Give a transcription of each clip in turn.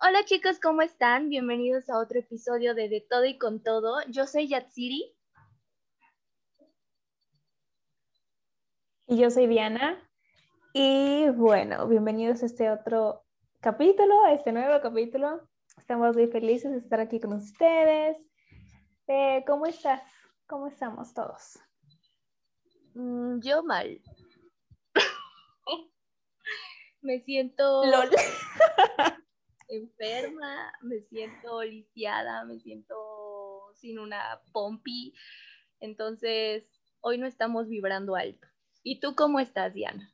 Hola chicos, ¿cómo están? Bienvenidos a otro episodio de De Todo y con Todo. Yo soy Yatsiri. Y yo soy Diana. Y bueno, bienvenidos a este otro capítulo, a este nuevo capítulo. Estamos muy felices de estar aquí con ustedes. Eh, ¿Cómo estás? ¿Cómo estamos todos? Mm, yo mal. me siento enferma, me siento lisiada, me siento sin una pompi. Entonces, hoy no estamos vibrando alto. ¿Y tú cómo estás, Diana?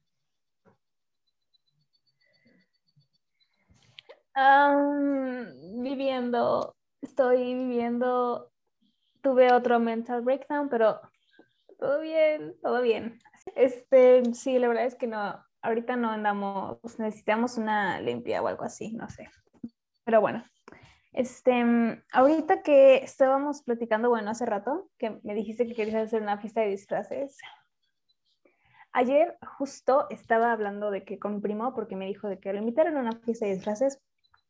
viviendo, estoy viviendo, tuve otro mental breakdown, pero todo bien, todo bien. Este, sí, la verdad es que no, ahorita no andamos, necesitamos una limpia o algo así, no sé. Pero bueno, este, ahorita que estábamos platicando, bueno, hace rato, que me dijiste que querías hacer una fiesta de disfraces. Ayer justo estaba hablando de que con mi primo, porque me dijo de que lo invitaron a una fiesta de disfraces,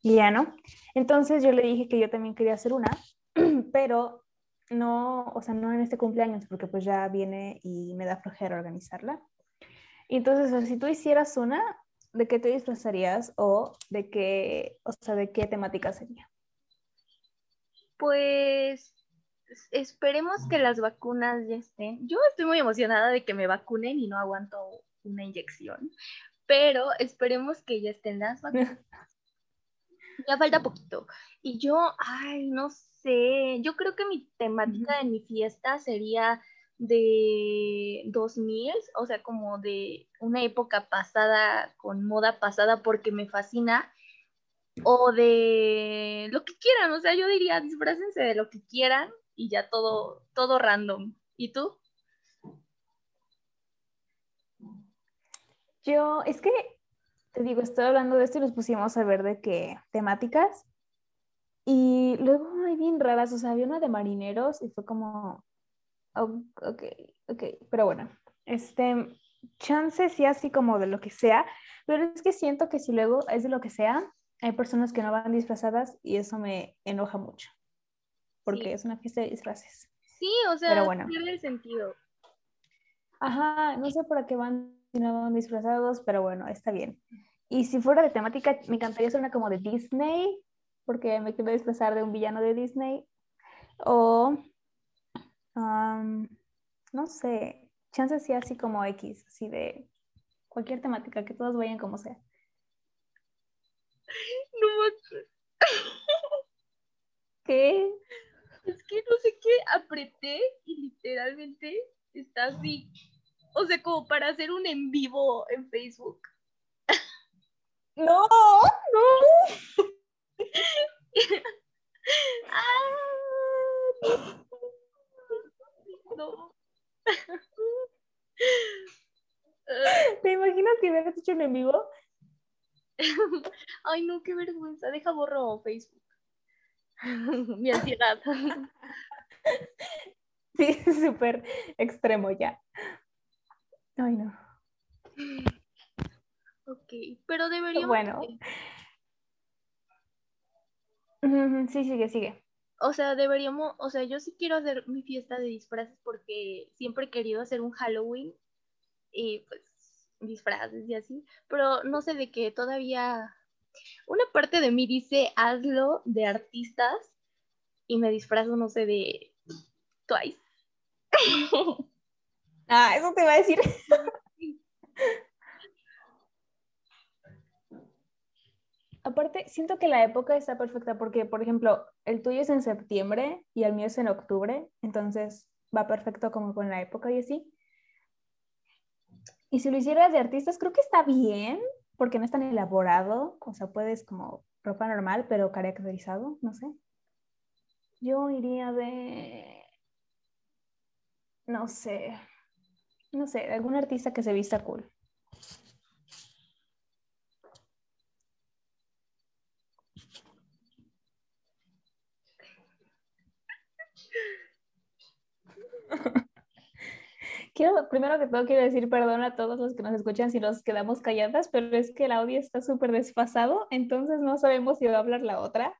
y ya no. Entonces yo le dije que yo también quería hacer una, pero no, o sea, no en este cumpleaños, porque pues ya viene y me da flojera organizarla. Entonces, si tú hicieras una, ¿de qué te disfrazarías o de qué, o sea, de qué temática sería? Pues esperemos que las vacunas ya estén. Yo estoy muy emocionada de que me vacunen y no aguanto una inyección, pero esperemos que ya estén las vacunas. ya falta poquito. Y yo, ay, no sé, yo creo que mi temática de mi fiesta sería de 2000, o sea, como de una época pasada, con moda pasada, porque me fascina, o de lo que quieran, o sea, yo diría, disfrácense de lo que quieran y ya todo, todo random. ¿Y tú? Yo, es que, te digo, estoy hablando de esto y nos pusimos a ver de qué temáticas. Y luego hay bien raras, o sea, había una de marineros y fue como, ok, ok, pero bueno, este, chance sí así como de lo que sea, pero es que siento que si luego es de lo que sea, hay personas que no van disfrazadas y eso me enoja mucho, porque es una fiesta de disfraces. Sí, o sea, pero bueno. pierde el sentido. Ajá, no sé por qué van si no van disfrazados, pero bueno, está bien. Y si fuera de temática, me encantaría ser una como de Disney, porque me quiero disfrazar de un villano de Disney. O no sé, chances sí así como X, así de cualquier temática, que todos vayan como sea. No ¿Qué? Es que no sé qué apreté y literalmente está así. O sea, como para hacer un en vivo en Facebook. No, no. ah, no. ¿Te imaginas que hubieras hecho un en vivo? Ay, no, qué vergüenza. Deja borro Facebook. Mi ansiedad. Sí, súper extremo ya. Ay, no. Ok, pero deberíamos. Bueno. Sí, sigue, sigue o sea, deberíamos, o sea, yo sí quiero hacer mi fiesta de disfraces porque siempre he querido hacer un Halloween y pues disfraces y así, pero no sé de qué todavía una parte de mí dice hazlo de artistas y me disfrazo, no sé, de Twice. ah, eso te iba a decir. Aparte, siento que la época está perfecta porque, por ejemplo, el tuyo es en septiembre y el mío es en octubre, entonces va perfecto como con la época y así. Y si lo hicieras de artistas, creo que está bien, porque no es tan elaborado, o sea, puedes como ropa normal, pero caracterizado, no sé. Yo iría de, no sé, no sé, algún artista que se vista cool. Quiero, primero que todo quiero decir perdón a todos los que nos escuchan si nos quedamos calladas, pero es que el audio está súper desfasado, entonces no sabemos si va a hablar la otra.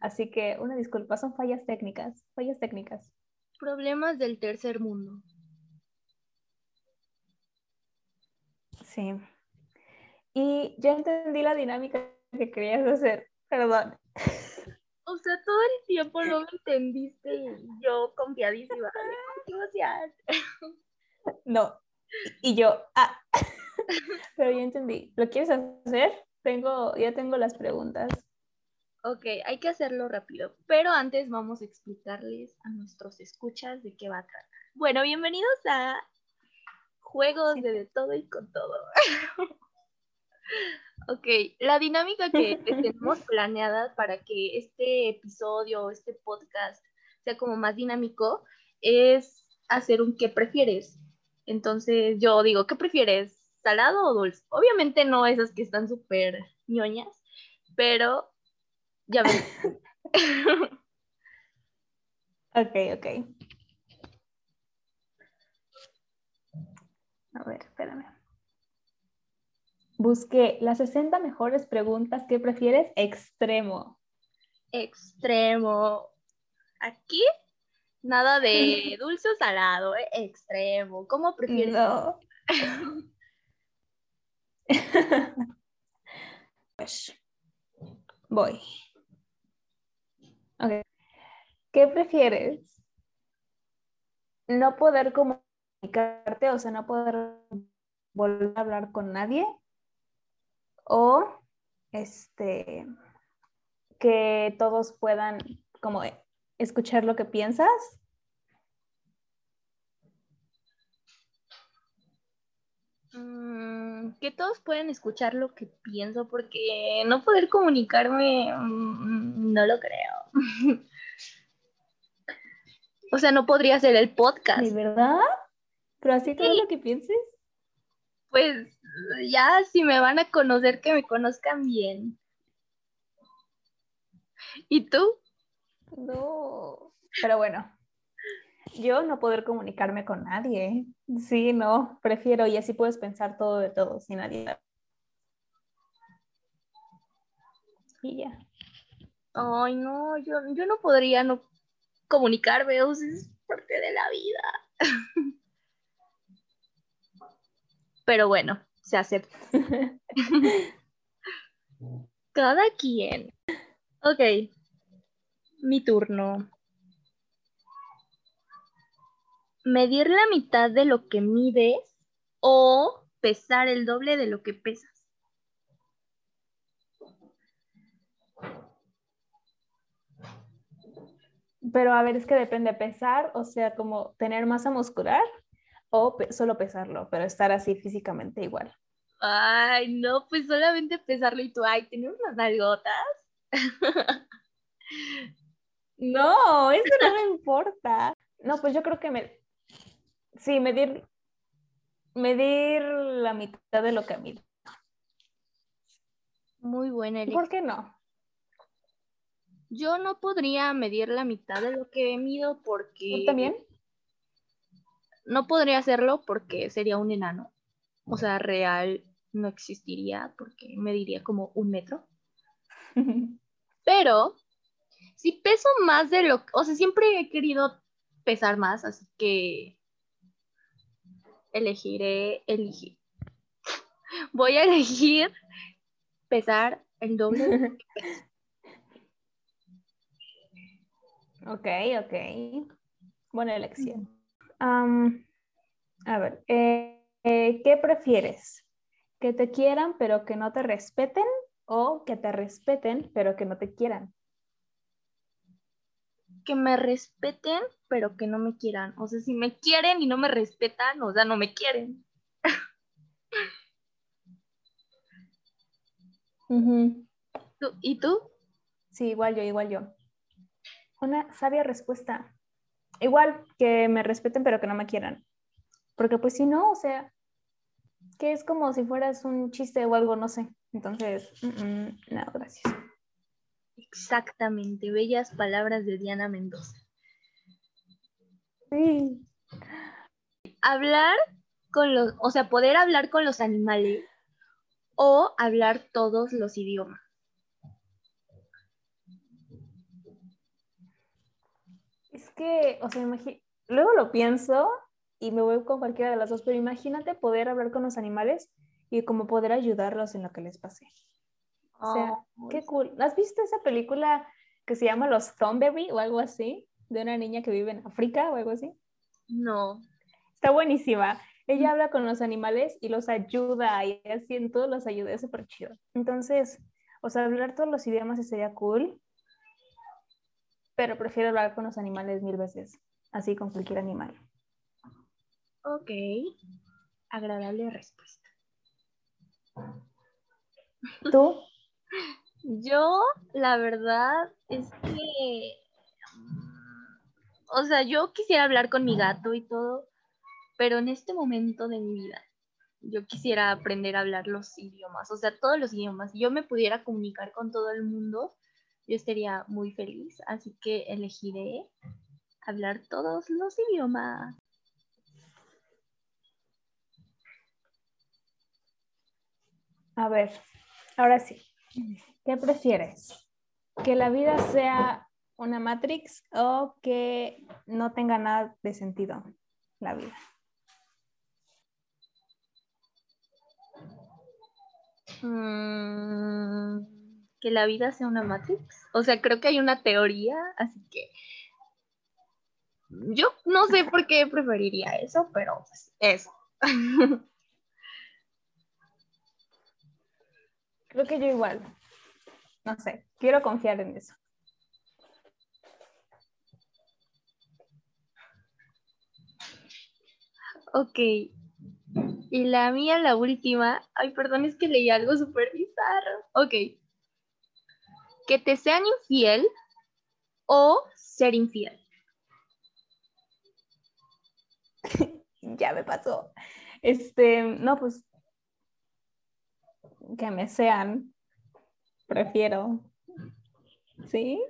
Así que una disculpa, son fallas técnicas, fallas técnicas. Problemas del tercer mundo. Sí. Y ya entendí la dinámica que querías hacer, perdón. O sea, todo el tiempo no me entendiste y yo confiadísima. No. Y yo, ah. Pero ya entendí. ¿Lo quieres hacer? Tengo, ya tengo las preguntas. Ok, hay que hacerlo rápido. Pero antes vamos a explicarles a nuestros escuchas de qué va a tratar. Bueno, bienvenidos a Juegos de, de todo y con todo. Ok, la dinámica que tenemos planeada para que este episodio, este podcast sea como más dinámico, es hacer un ¿qué prefieres? Entonces yo digo, ¿qué prefieres? ¿Salado o dulce? Obviamente no esas que están súper ñoñas, pero ya ven. ok, ok. A ver, espérame. Busqué las 60 mejores preguntas que prefieres extremo. Extremo. Aquí nada de dulce o salado, eh, extremo. ¿Cómo prefieres? No. pues voy. Okay. ¿Qué prefieres? No poder comunicarte, o sea, no poder volver a hablar con nadie o este, que todos puedan como escuchar lo que piensas. Mm, que todos pueden escuchar lo que pienso porque no poder comunicarme mm, no lo creo. o sea, no podría ser el podcast. ¿De verdad? ¿Pero así todo lo que pienses? Pues ya si me van a conocer, que me conozcan bien. ¿Y tú? No. Pero bueno, yo no poder comunicarme con nadie. Sí, no, prefiero y así puedes pensar todo de todo sin nadie. Y ya. Ay, no, yo, yo no podría no comunicarme, o es parte de la vida. Pero bueno, se acepta. Cada quien. Ok, mi turno. Medir la mitad de lo que mides o pesar el doble de lo que pesas. Pero a ver, es que depende pesar, o sea, como tener masa muscular o solo pesarlo, pero estar así físicamente igual. Ay, no, pues solamente pesarlo y tú, ay, tenemos unas nalgotas. no, eso no me importa. No, pues yo creo que me... Sí, medir, medir la mitad de lo que mido. Muy buena ¿Por qué no? Yo no podría medir la mitad de lo que mido porque... ¿Tú también? No podría hacerlo porque sería un enano. O sea, real no existiría porque mediría como un metro. Pero si peso más de lo o sea, siempre he querido pesar más, así que elegiré, elegir. Voy a elegir pesar el doble. ok, ok. Buena elección a ver, eh, eh, ¿qué prefieres? ¿Que te quieran pero que no te respeten o que te respeten pero que no te quieran? Que me respeten pero que no me quieran. O sea, si me quieren y no me respetan, o sea, no me quieren. ¿Y tú? Sí, igual yo, igual yo. Una sabia respuesta igual que me respeten pero que no me quieran. Porque pues si no, o sea, que es como si fueras un chiste o algo, no sé. Entonces, no, gracias. Exactamente, bellas palabras de Diana Mendoza. Sí. hablar con los, o sea, poder hablar con los animales o hablar todos los idiomas. Es que, o sea, luego lo pienso y me voy con cualquiera de las dos, pero imagínate poder hablar con los animales y como poder ayudarlos en lo que les pase. O sea, qué cool. ¿Has visto esa película que se llama Los Thornberry o algo así? De una niña que vive en África o algo así. No. Está buenísima. Ella habla con los animales y los ayuda y así en todos los ayuda, es súper chido. Entonces, o sea, hablar todos los idiomas sería cool, pero prefiero hablar con los animales mil veces, así con cualquier animal. Ok, agradable respuesta. ¿Tú? Yo, la verdad, es que, o sea, yo quisiera hablar con mi gato y todo, pero en este momento de mi vida, yo quisiera aprender a hablar los idiomas, o sea, todos los idiomas. Si yo me pudiera comunicar con todo el mundo, yo estaría muy feliz, así que elegiré hablar todos los idiomas. A ver, ahora sí. ¿Qué prefieres? ¿Que la vida sea una Matrix o que no tenga nada de sentido la vida? Mm, que la vida sea una Matrix. O sea, creo que hay una teoría, así que yo no sé por qué preferiría eso, pero pues, eso. Creo que yo igual. No sé, quiero confiar en eso. Ok, y la mía, la última, ay, perdón, es que leí algo súper bizarro. Ok. Que te sean infiel o ser infiel. ya me pasó. Este, no, pues que me sean, prefiero. ¿Sí?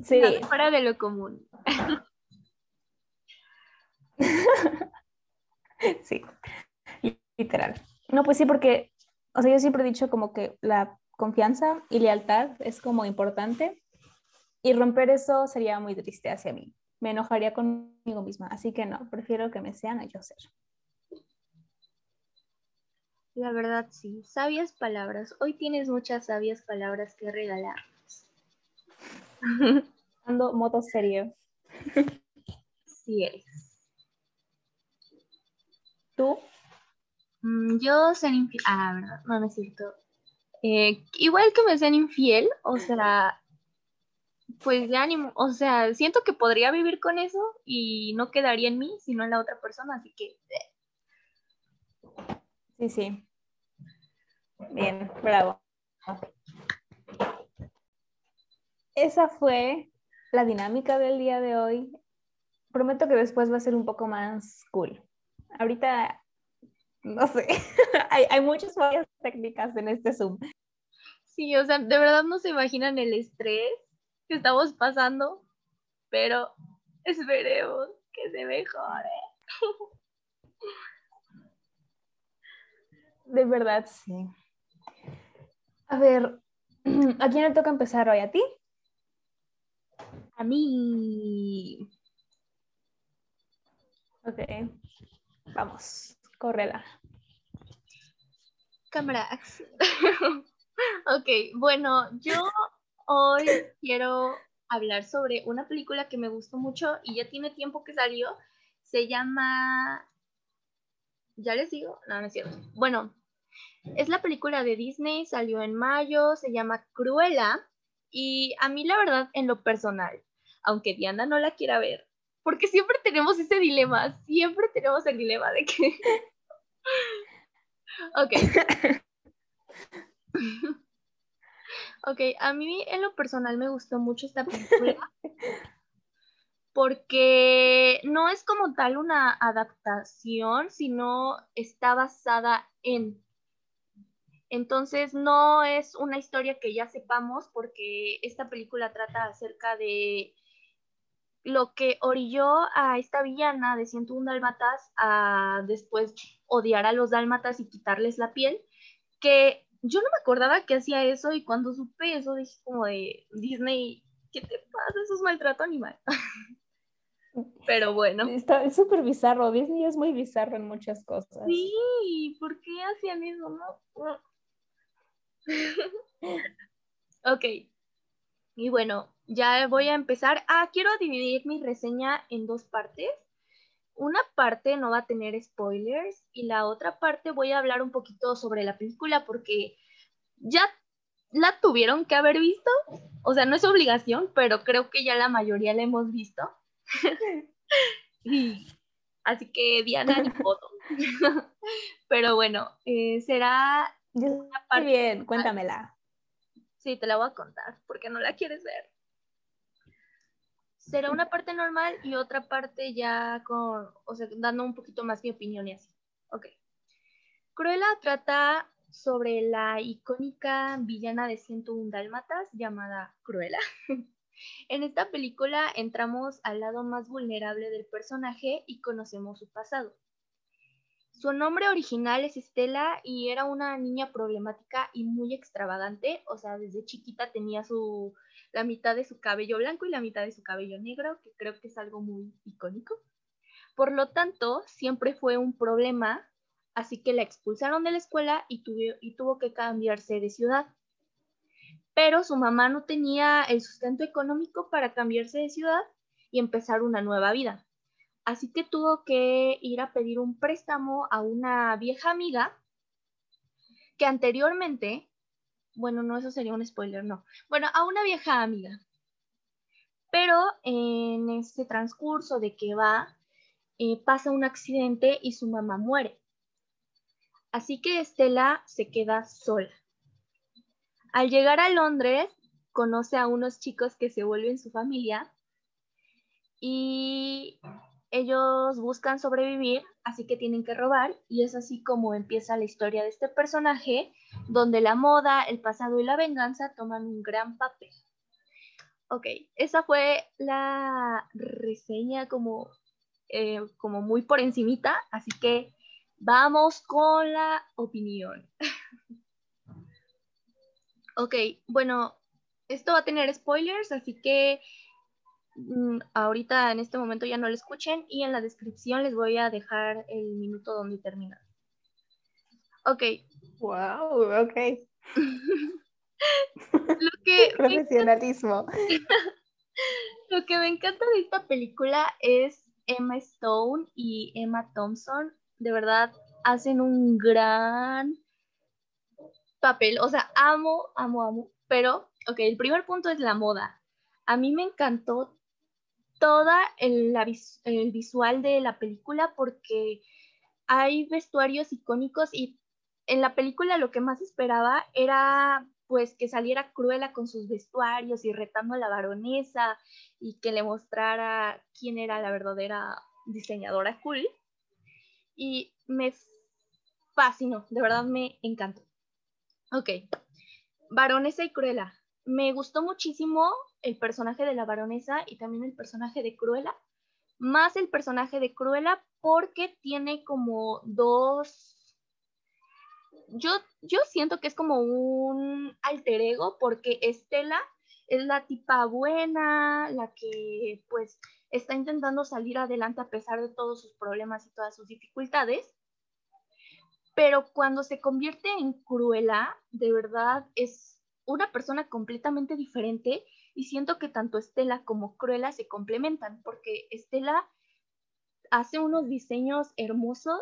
Sí. fuera de lo común. sí literal. No, pues sí, porque, o sea, yo siempre he dicho como que la confianza y lealtad es como importante y romper eso sería muy triste hacia mí. Me enojaría conmigo misma, así que no, prefiero que me sean a yo ser. La verdad, sí. Sabias palabras. Hoy tienes muchas sabias palabras que regalarnos. Ando moto serio. Sí eres. ¿Tú? Mm, yo ser infiel. Ah, verdad, no, no es cierto. Eh, igual que me sean infiel, o sea, pues de ánimo, o sea, siento que podría vivir con eso y no quedaría en mí, sino en la otra persona, así que. Sí, sí. Bien, bravo. Esa fue la dinámica del día de hoy. Prometo que después va a ser un poco más cool. Ahorita no sé, hay, hay muchas varias técnicas en este Zoom. Sí, o sea, de verdad no se imaginan el estrés que estamos pasando, pero esperemos que se mejore. De verdad, sí. A ver, ¿a quién le toca empezar hoy? ¿A ti? A mí. Ok, vamos. Córrela. Cámara. ok, bueno, yo hoy quiero hablar sobre una película que me gustó mucho y ya tiene tiempo que salió. Se llama... ¿Ya les digo? No, no es cierto. Bueno, es la película de Disney, salió en mayo, se llama Cruella y a mí la verdad en lo personal, aunque Diana no la quiera ver, porque siempre tenemos ese dilema, siempre tenemos el dilema de que... ok. ok, a mí en lo personal me gustó mucho esta película porque no es como tal una adaptación, sino está basada en... Entonces no es una historia que ya sepamos porque esta película trata acerca de lo que orilló a esta villana de 101 dálmatas a después odiar a los dálmatas y quitarles la piel, que yo no me acordaba que hacía eso y cuando supe eso dije como de Disney, ¿qué te pasa? Eso es maltrato animal. Pero bueno. Está súper bizarro. Disney es muy bizarro en muchas cosas. Sí, ¿por qué hacían eso? No? ok. Y bueno, ya voy a empezar. Ah, quiero dividir mi reseña en dos partes. Una parte no va a tener spoilers y la otra parte voy a hablar un poquito sobre la película porque ya la tuvieron que haber visto. O sea, no es obligación, pero creo que ya la mayoría la hemos visto. Así que Diana, ni foto. pero bueno, eh, será... Una parte bien, cuéntamela. Sí, te la voy a contar porque no la quieres ver será una parte normal y otra parte ya con, o sea, dando un poquito más mi opinión y así. Ok. Cruella trata sobre la icónica villana de 101 Dálmatas llamada Cruella. en esta película entramos al lado más vulnerable del personaje y conocemos su pasado. Su nombre original es Estela y era una niña problemática y muy extravagante, o sea, desde chiquita tenía su la mitad de su cabello blanco y la mitad de su cabello negro, que creo que es algo muy icónico. Por lo tanto, siempre fue un problema, así que la expulsaron de la escuela y, y tuvo que cambiarse de ciudad. Pero su mamá no tenía el sustento económico para cambiarse de ciudad y empezar una nueva vida. Así que tuvo que ir a pedir un préstamo a una vieja amiga que anteriormente bueno, no, eso sería un spoiler, no. Bueno, a una vieja amiga. Pero en ese transcurso de que va, eh, pasa un accidente y su mamá muere. Así que Estela se queda sola. Al llegar a Londres, conoce a unos chicos que se vuelven su familia y ellos buscan sobrevivir, así que tienen que robar, y es así como empieza la historia de este personaje, donde la moda, el pasado y la venganza toman un gran papel. Ok, esa fue la reseña como, eh, como muy por encimita, así que vamos con la opinión. ok, bueno, esto va a tener spoilers, así que ahorita en este momento ya no lo escuchen y en la descripción les voy a dejar el minuto donde termina. Ok. Wow, ok. lo que Profesionalismo. lo que me encanta de esta película es Emma Stone y Emma Thompson. De verdad, hacen un gran papel. O sea, amo, amo, amo. Pero, ok, el primer punto es la moda. A mí me encantó toda el, el visual de la película porque hay vestuarios icónicos y en la película lo que más esperaba era pues que saliera Cruella con sus vestuarios y retando a la baronesa y que le mostrara quién era la verdadera diseñadora cool. Y me fascinó, de verdad me encantó. Ok, baronesa y Cruella. Me gustó muchísimo el personaje de la baronesa y también el personaje de Cruella, más el personaje de Cruella porque tiene como dos... Yo, yo siento que es como un alter ego porque Estela es la tipa buena, la que pues está intentando salir adelante a pesar de todos sus problemas y todas sus dificultades. Pero cuando se convierte en Cruella, de verdad es una persona completamente diferente y siento que tanto Estela como Cruella se complementan porque Estela hace unos diseños hermosos,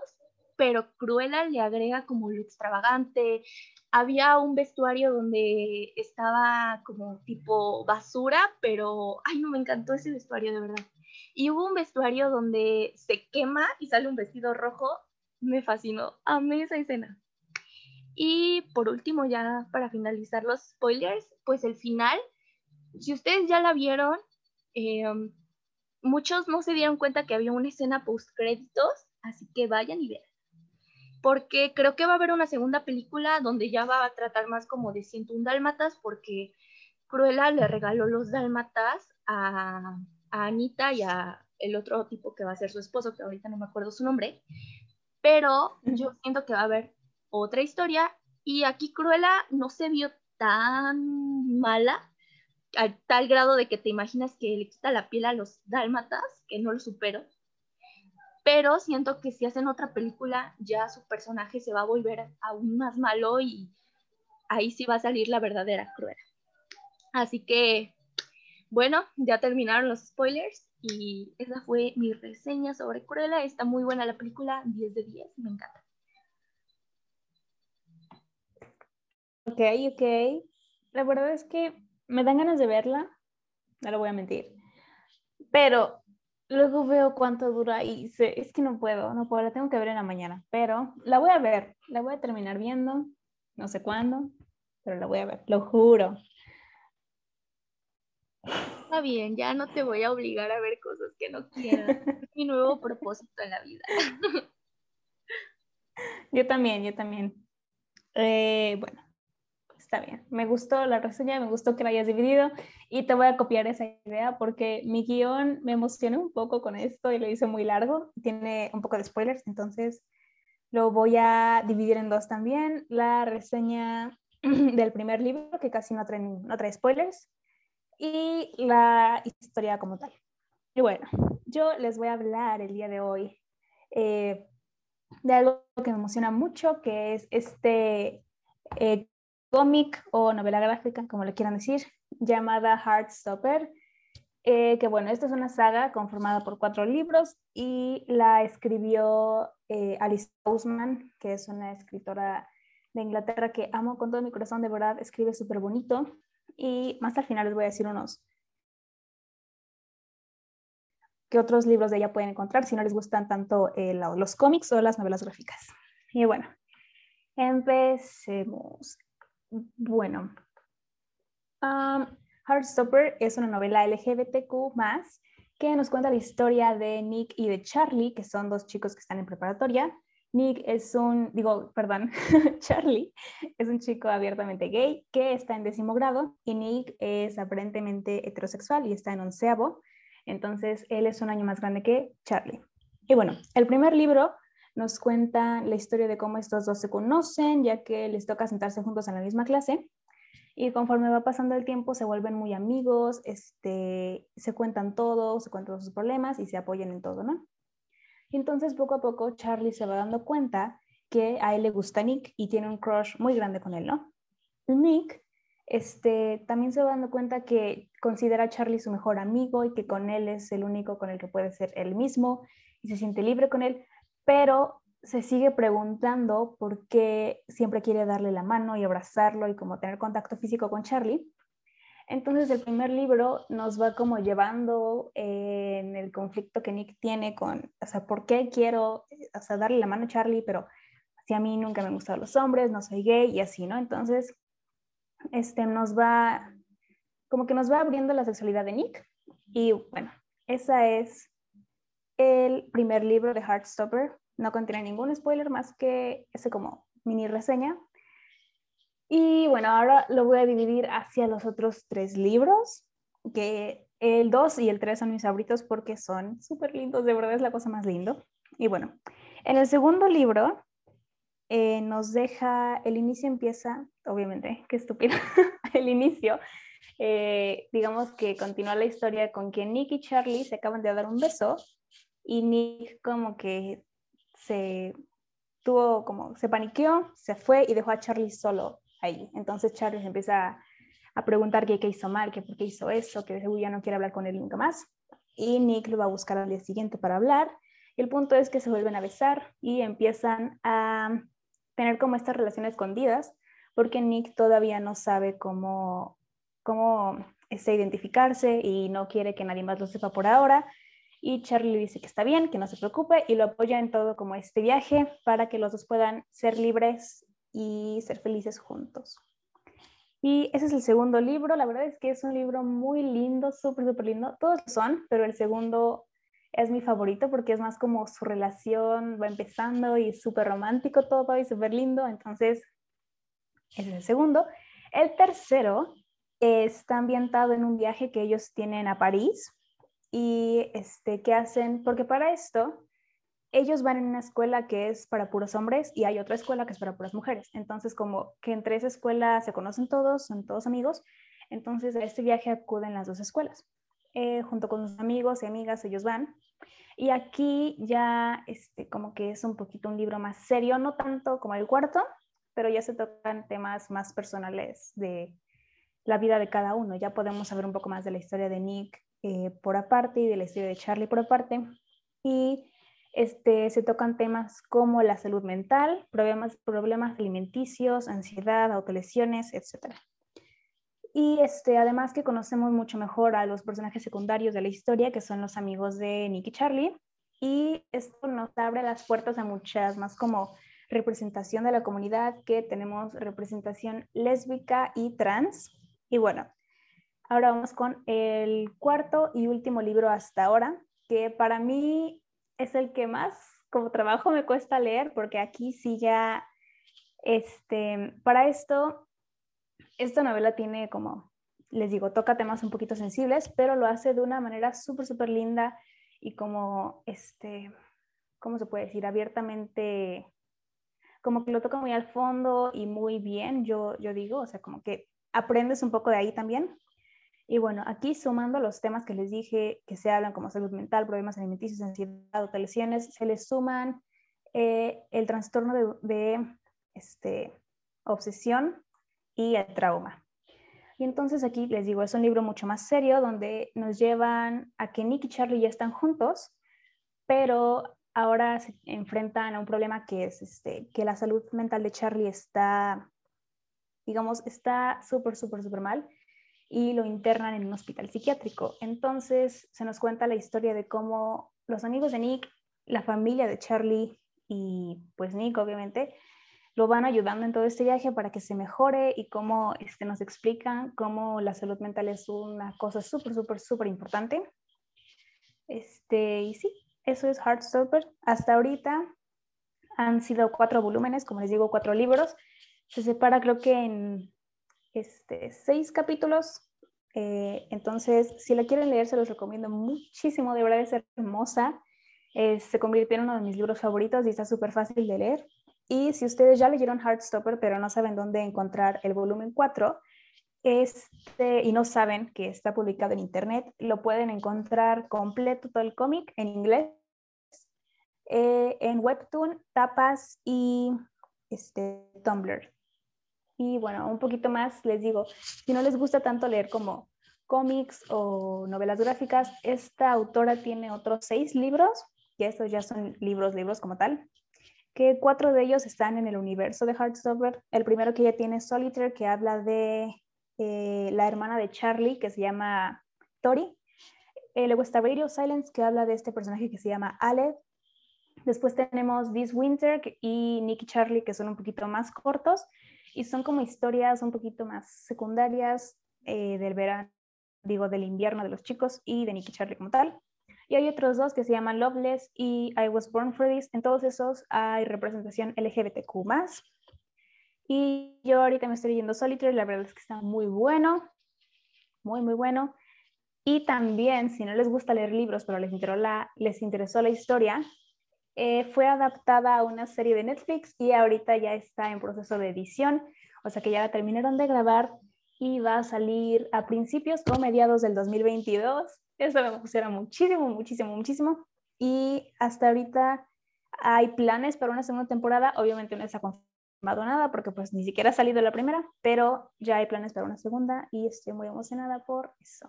pero Cruella le agrega como lo extravagante. Había un vestuario donde estaba como tipo basura, pero ay, no me encantó ese vestuario de verdad. Y hubo un vestuario donde se quema y sale un vestido rojo. Me fascinó, amé esa escena. Y por último, ya para finalizar los spoilers, pues el final si ustedes ya la vieron, em, muchos no se dieron cuenta que había una escena post créditos, así que vayan y vean. Porque creo que va a haber una segunda película donde ya va a tratar más como de 101 dálmatas, porque Cruella le regaló los dálmatas a a Anita y a el otro tipo que va a ser su esposo, que ahorita no me acuerdo su nombre, pero yo siento que va a haber otra historia y aquí Cruella no se vio tan mala a tal grado de que te imaginas que le quita la piel a los dálmatas, que no lo supero. Pero siento que si hacen otra película, ya su personaje se va a volver aún más malo y ahí sí va a salir la verdadera Cruella. Así que, bueno, ya terminaron los spoilers y esa fue mi reseña sobre Cruella. Está muy buena la película, 10 de 10, me encanta. Ok, ok. La verdad es que me dan ganas de verla, no lo voy a mentir. Pero luego veo cuánto dura y es que no puedo, no puedo, la tengo que ver en la mañana. Pero la voy a ver, la voy a terminar viendo, no sé cuándo, pero la voy a ver, lo juro. Está bien, ya no te voy a obligar a ver cosas que no quieras. Es mi nuevo propósito en la vida. Yo también, yo también. Eh, bueno, está bien. Me gustó la reseña, me gustó que la hayas dividido y te voy a copiar esa idea porque mi guion me emocioné un poco con esto y lo hice muy largo. Tiene un poco de spoilers, entonces lo voy a dividir en dos también. La reseña del primer libro, que casi no trae, no trae spoilers, y la historia como tal. Y bueno, yo les voy a hablar el día de hoy eh, de algo que me emociona mucho, que es este eh, cómic o novela gráfica, como le quieran decir, llamada Heartstopper. Eh, que bueno, esta es una saga conformada por cuatro libros y la escribió Alice Ousman, que es una escritora de Inglaterra que amo con todo mi corazón, de verdad, escribe súper bonito y más al final les voy a decir unos qué otros libros de ella pueden encontrar si no les gustan tanto eh, los cómics o las novelas gráficas. Y bueno, empecemos. Bueno, um, Heartstopper es una novela LGBTQ que nos cuenta la historia de Nick y de Charlie, que son dos chicos que están en preparatoria, Nick es un, digo, perdón, Charlie es un chico abiertamente gay que está en décimo grado y Nick es aparentemente heterosexual y está en onceavo. Entonces, él es un año más grande que Charlie. Y bueno, el primer libro nos cuenta la historia de cómo estos dos se conocen, ya que les toca sentarse juntos en la misma clase. Y conforme va pasando el tiempo, se vuelven muy amigos, este, se cuentan todo, se cuentan sus problemas y se apoyan en todo, ¿no? Y entonces poco a poco Charlie se va dando cuenta que a él le gusta Nick y tiene un crush muy grande con él, ¿no? Nick este, también se va dando cuenta que considera a Charlie su mejor amigo y que con él es el único con el que puede ser él mismo y se siente libre con él, pero se sigue preguntando por qué siempre quiere darle la mano y abrazarlo y como tener contacto físico con Charlie. Entonces el primer libro nos va como llevando en el conflicto que Nick tiene con, o sea, ¿por qué quiero, o sea, darle la mano a Charlie, pero si a mí nunca me han gustado los hombres, no soy gay y así, ¿no? Entonces, este nos va, como que nos va abriendo la sexualidad de Nick y bueno, esa es el primer libro de Heartstopper. No contiene ningún spoiler más que ese como mini reseña, y bueno, ahora lo voy a dividir hacia los otros tres libros, que el 2 y el 3 son mis favoritos porque son súper lindos, de verdad es la cosa más lindo. Y bueno, en el segundo libro eh, nos deja, el inicio empieza, obviamente, qué estúpido, el inicio, eh, digamos que continúa la historia con que Nick y Charlie se acaban de dar un beso y Nick como que se tuvo como, se paniqueó, se fue y dejó a Charlie solo ahí. Entonces Charlie empieza a preguntar qué, hizo mal, que por qué hizo eso, que ya no quiere hablar con él nunca más. Y Nick lo va a buscar al día siguiente para hablar. El punto es que se vuelven a besar y empiezan a tener como estas relaciones escondidas, porque Nick todavía no sabe cómo, cómo este, identificarse y no quiere que nadie más lo sepa por ahora. Y Charlie le dice que está bien, que no se preocupe y lo apoya en todo como este viaje para que los dos puedan ser libres y ser felices juntos. Y ese es el segundo libro. La verdad es que es un libro muy lindo, súper, súper lindo. Todos son, pero el segundo es mi favorito porque es más como su relación va empezando y súper romántico todo y súper lindo. Entonces, ese es el segundo. El tercero está ambientado en un viaje que ellos tienen a París y este, ¿qué hacen? Porque para esto ellos van en una escuela que es para puros hombres y hay otra escuela que es para puras mujeres. Entonces, como que entre esa escuela se conocen todos, son todos amigos, entonces a este viaje acuden las dos escuelas. Eh, junto con sus amigos y amigas, ellos van. Y aquí ya, este, como que es un poquito un libro más serio, no tanto como el cuarto, pero ya se tocan temas más personales de la vida de cada uno. Ya podemos saber un poco más de la historia de Nick eh, por aparte y de la historia de Charlie por aparte. Y este, se tocan temas como la salud mental, problemas, problemas alimenticios, ansiedad, autolesiones, etc. Y este, además que conocemos mucho mejor a los personajes secundarios de la historia, que son los amigos de Nick Charlie. Y esto nos abre las puertas a muchas más como representación de la comunidad, que tenemos representación lésbica y trans. Y bueno, ahora vamos con el cuarto y último libro hasta ahora, que para mí es el que más como trabajo me cuesta leer porque aquí sí ya, este, para esto, esta novela tiene como, les digo, toca temas un poquito sensibles, pero lo hace de una manera súper, súper linda y como, este, ¿cómo se puede decir? Abiertamente, como que lo toca muy al fondo y muy bien, yo, yo digo, o sea, como que aprendes un poco de ahí también. Y bueno, aquí sumando los temas que les dije que se hablan como salud mental, problemas alimenticios, ansiedad, autolesiones, se les suman eh, el trastorno de, este, obsesión y el trauma. Y entonces aquí les digo, es un libro mucho más serio donde nos llevan a que Nick y Charlie ya están juntos, pero ahora se enfrentan a un problema que es este, que la salud mental de Charlie está, digamos, está súper, súper, súper mal y lo internan en un hospital psiquiátrico. Entonces se nos cuenta la historia de cómo los amigos de Nick, la familia de Charlie y pues Nick obviamente lo van ayudando en todo este viaje para que se mejore y cómo este, nos explican cómo la salud mental es una cosa súper, súper, súper importante. Este, y sí, eso es Heartstopper. Hasta ahorita han sido cuatro volúmenes, como les digo, cuatro libros. Se separa creo que en este, seis capítulos. Eh, entonces, si la quieren leer, se los recomiendo muchísimo. De verdad es hermosa. Eh, se convirtió en uno de mis libros favoritos y está súper fácil de leer. Y si ustedes ya leyeron Heartstopper, pero no saben dónde encontrar el volumen 4, este, y no saben que está publicado en internet, lo pueden encontrar completo todo el cómic en inglés, eh, en Webtoon, Tapas y este, Tumblr. Y bueno, un poquito más les digo, si no les gusta tanto leer como cómics o novelas gráficas, esta autora tiene otros seis libros, que estos ya son libros, libros como tal, que cuatro de ellos están en el universo de Heartstopper. El primero que ella tiene es Solitaire, que habla de eh, la hermana de Charlie, que se llama Tori. Eh, luego está Radio Silence, que habla de este personaje que se llama Aled. Después tenemos This Winter y Nicky Charlie, que son un poquito más cortos y son como historias un poquito más secundarias eh, del verano, digo, del invierno de los chicos y de Nicky Charlie como tal. Y hay otros dos que se llaman Loveless y I Was Born for This. En todos esos hay representación LGBTQ+. Y yo ahorita me estoy leyendo Solitaire, la verdad es que está muy bueno, muy, muy bueno. Y también, si no les gusta leer libros, pero les interesó les interesó la historia, eh, fue adaptada a una serie de Netflix y ahorita ya está en proceso de edición, o sea que ya la terminaron de grabar y va a salir a principios o mediados del 2022. Eso me emociona muchísimo, muchísimo, muchísimo. Y hasta ahorita hay planes para una segunda temporada. Obviamente no ha confirmado nada porque pues ni siquiera ha salido la primera, pero ya hay planes para una segunda y estoy muy emocionada por eso.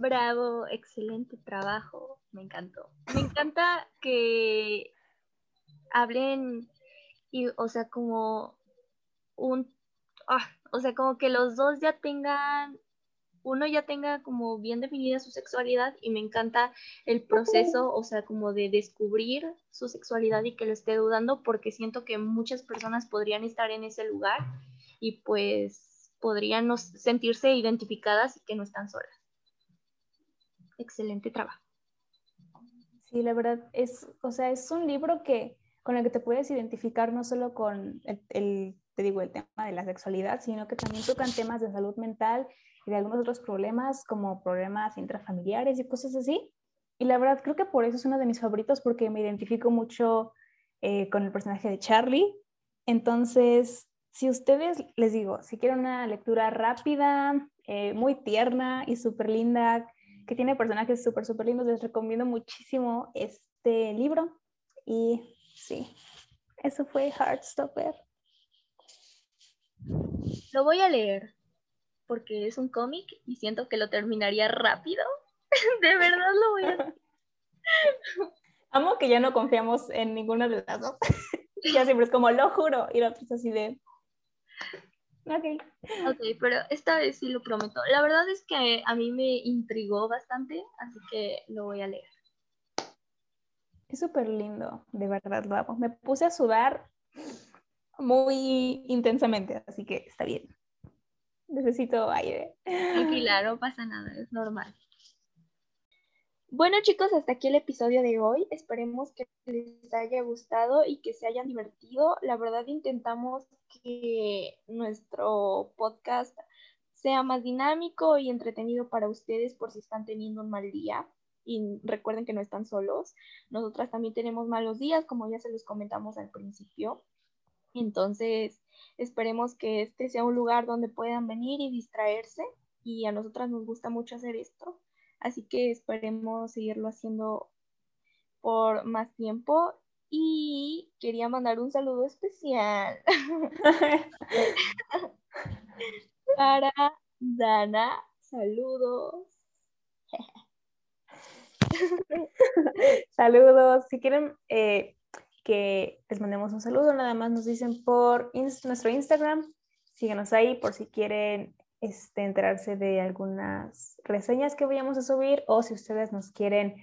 Bravo, excelente trabajo, me encantó. Me encanta que hablen y, o sea, como un, ah, o sea, como que los dos ya tengan, uno ya tenga como bien definida su sexualidad y me encanta el proceso, o sea, como de descubrir su sexualidad y que lo esté dudando porque siento que muchas personas podrían estar en ese lugar y pues podrían sentirse identificadas y que no están solas excelente trabajo. Sí, la verdad es, o sea, es un libro que con el que te puedes identificar no solo con el, te digo, el tema de la sexualidad, sino que también tocan temas de salud mental y de algunos otros problemas como problemas intrafamiliares y cosas así. Y la verdad creo que por eso es uno de mis favoritos porque me identifico mucho eh, con el personaje de Charlie. Entonces, si ustedes, les digo, si quieren una lectura rápida, eh, muy tierna y súper linda, que tiene personajes súper, súper lindos, les recomiendo muchísimo este libro. Y sí, eso fue Heartstopper. Lo voy a leer porque es un cómic y siento que lo terminaría rápido. de verdad lo voy a leer. Amo que ya no confiamos en ninguna de las dos. ya siempre es como, lo juro, y la otra es así de... Ok. Ok, pero esta vez sí lo prometo. La verdad es que a mí me intrigó bastante, así que lo voy a leer. Es súper lindo, de verdad lo amo. Me puse a sudar muy intensamente, así que está bien. Necesito aire. Tranquila, no pasa nada, es normal. Bueno chicos, hasta aquí el episodio de hoy. Esperemos que les haya gustado y que se hayan divertido. La verdad intentamos que nuestro podcast sea más dinámico y entretenido para ustedes por si están teniendo un mal día. Y recuerden que no están solos. Nosotras también tenemos malos días, como ya se los comentamos al principio. Entonces, esperemos que este sea un lugar donde puedan venir y distraerse. Y a nosotras nos gusta mucho hacer esto. Así que esperemos seguirlo haciendo por más tiempo. Y quería mandar un saludo especial para Dana. Saludos. Saludos. Si quieren eh, que les mandemos un saludo, nada más nos dicen por nuestro Instagram. Síguenos ahí por si quieren este, enterarse de algunas reseñas que vayamos a subir o si ustedes nos quieren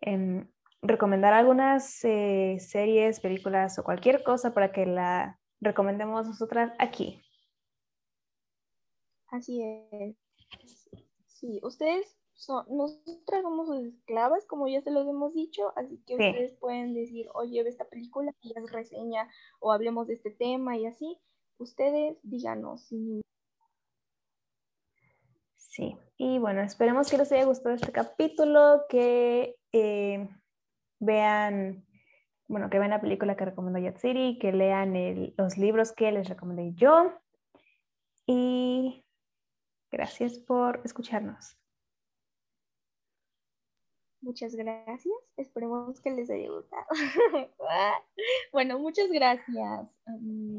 em, recomendar algunas eh, series, películas o cualquier cosa para que la recomendemos nosotras aquí. Así es. Sí, ustedes son, nosotras somos sus esclavas, como ya se los hemos dicho, así que ustedes pueden decir, oye, ve esta película y es reseña o hablemos de este tema y así. Ustedes díganos sin Sí, y bueno, esperemos que les haya gustado este capítulo, que eh, vean, bueno, que vean la película que recomendó Yatsiri, que lean los libros que les recomendé yo. Y gracias por escucharnos. Muchas gracias. Esperemos que les haya gustado. bueno, muchas gracias. Mm,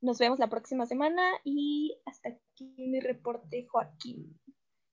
nos vemos la próxima semana y hasta aquí mi reporte, Joaquín.